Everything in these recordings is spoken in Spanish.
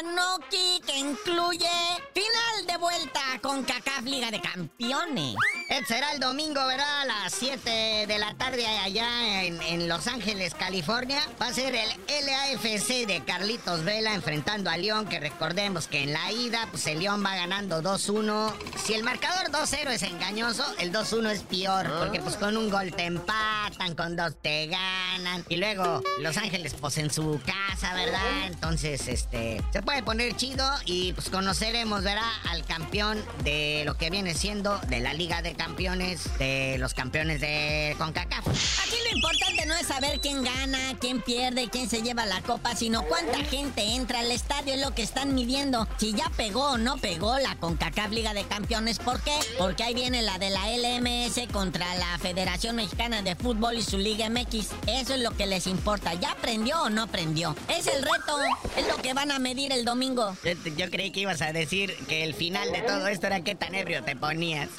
Tanuki que incluye final de vuelta con CACAF Liga de Campeones. Este será el domingo, ¿verdad? A las 7 de la tarde allá en, en, Los Ángeles, California. Va a ser el LAFC de Carlitos Vela enfrentando a León, que recordemos que en la ida, pues el León va ganando 2-1. Si el marcador 2-0 es engañoso, el 2-1 es peor, porque pues con un gol te empatan, con dos te ganan. Y luego Los Ángeles, pues en su casa, ¿verdad? Entonces, este, se puede poner chido y pues conoceremos, ¿verdad? Al campeón de lo que viene siendo de la Liga de Campeones, de los campeones de CONCACAF. Aquí lo importante es saber quién gana, quién pierde, quién se lleva la copa, sino cuánta gente entra al estadio, es lo que están midiendo. Si ya pegó o no pegó la CONCACAF Liga de Campeones, ¿por qué? Porque ahí viene la de la LMS contra la Federación Mexicana de Fútbol y su Liga MX. Eso es lo que les importa. ¿Ya aprendió o no aprendió? Es el reto, es lo que van a medir el domingo. Yo, yo creí que ibas a decir que el final de todo esto era qué tan ebrio te ponías.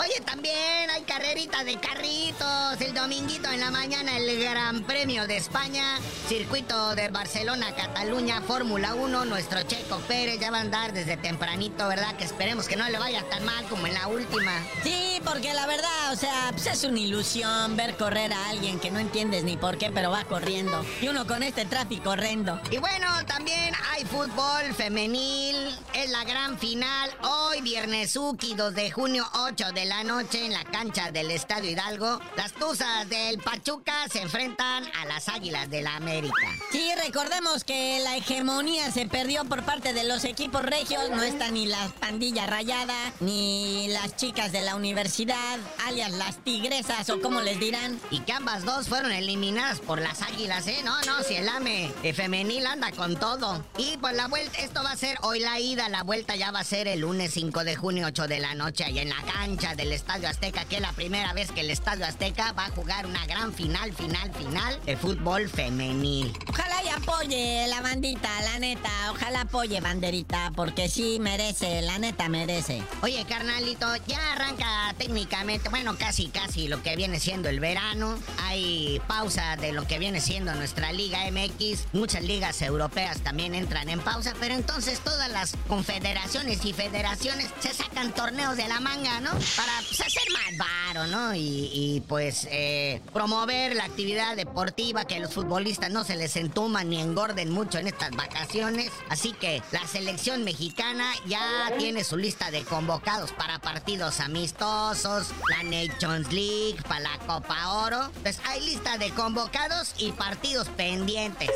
Oye, también carrerita de carritos. El dominguito en la mañana el Gran Premio de España. Circuito de Barcelona, Cataluña, Fórmula 1. Nuestro Checo Pérez ya va a andar desde tempranito, ¿verdad? Que esperemos que no le vaya tan mal como en la última. Sí, porque la verdad, o sea, pues es una ilusión ver correr a alguien que no entiendes ni por qué, pero va corriendo. Y uno con este tráfico horrendo. Y bueno, también hay fútbol femenil. Es la gran final. Hoy, viernesuki, 2 de junio, 8 de la noche en la cancha del Estadio Hidalgo. Las Tuzas del Pachuca se enfrentan a las Águilas de la América. Sí, recordemos que la hegemonía se perdió por parte de los equipos regios. No está ni la pandilla rayada, ni las chicas de la universidad, alias las tigresas o como les dirán. Y que ambas dos fueron eliminadas por las Águilas, ¿eh? No, no, si el AME femenil anda con todo. Y pues la vuelta, esto va a ser hoy la ida, la vuelta ya va a ser el lunes 5 de junio, 8 de la noche, allá en la cancha del Estadio Azteca, que la primera vez que el Estadio Azteca va a jugar una gran final, final, final de fútbol femenil. Ojalá apoye la bandita, la neta. Ojalá apoye banderita, porque sí merece, la neta merece. Oye, carnalito, ya arranca técnicamente, bueno, casi, casi lo que viene siendo el verano. Hay pausa de lo que viene siendo nuestra Liga MX. Muchas ligas europeas también entran en pausa, pero entonces todas las confederaciones y federaciones se sacan torneos de la manga, ¿no? Para pues, hacer más varo, ¿no? Y, y pues eh, promover la actividad deportiva, que los futbolistas no se les entuman ni engorden mucho en estas vacaciones. Así que la selección mexicana ya tiene su lista de convocados para partidos amistosos, la Nations League, para la Copa Oro. Pues hay lista de convocados y partidos pendientes.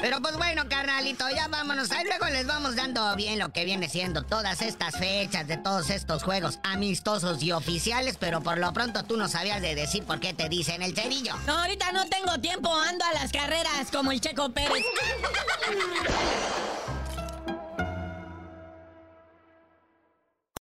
Pero pues bueno, carnalito, ya vámonos. Ahí luego les vamos dando bien lo que viene siendo todas estas fechas de todos estos juegos amistosos y oficiales, pero por lo pronto tú no sabías de decir por qué te dicen el cerillo. No, ahorita no tengo tiempo, ando a las carreras como el Checo Pérez.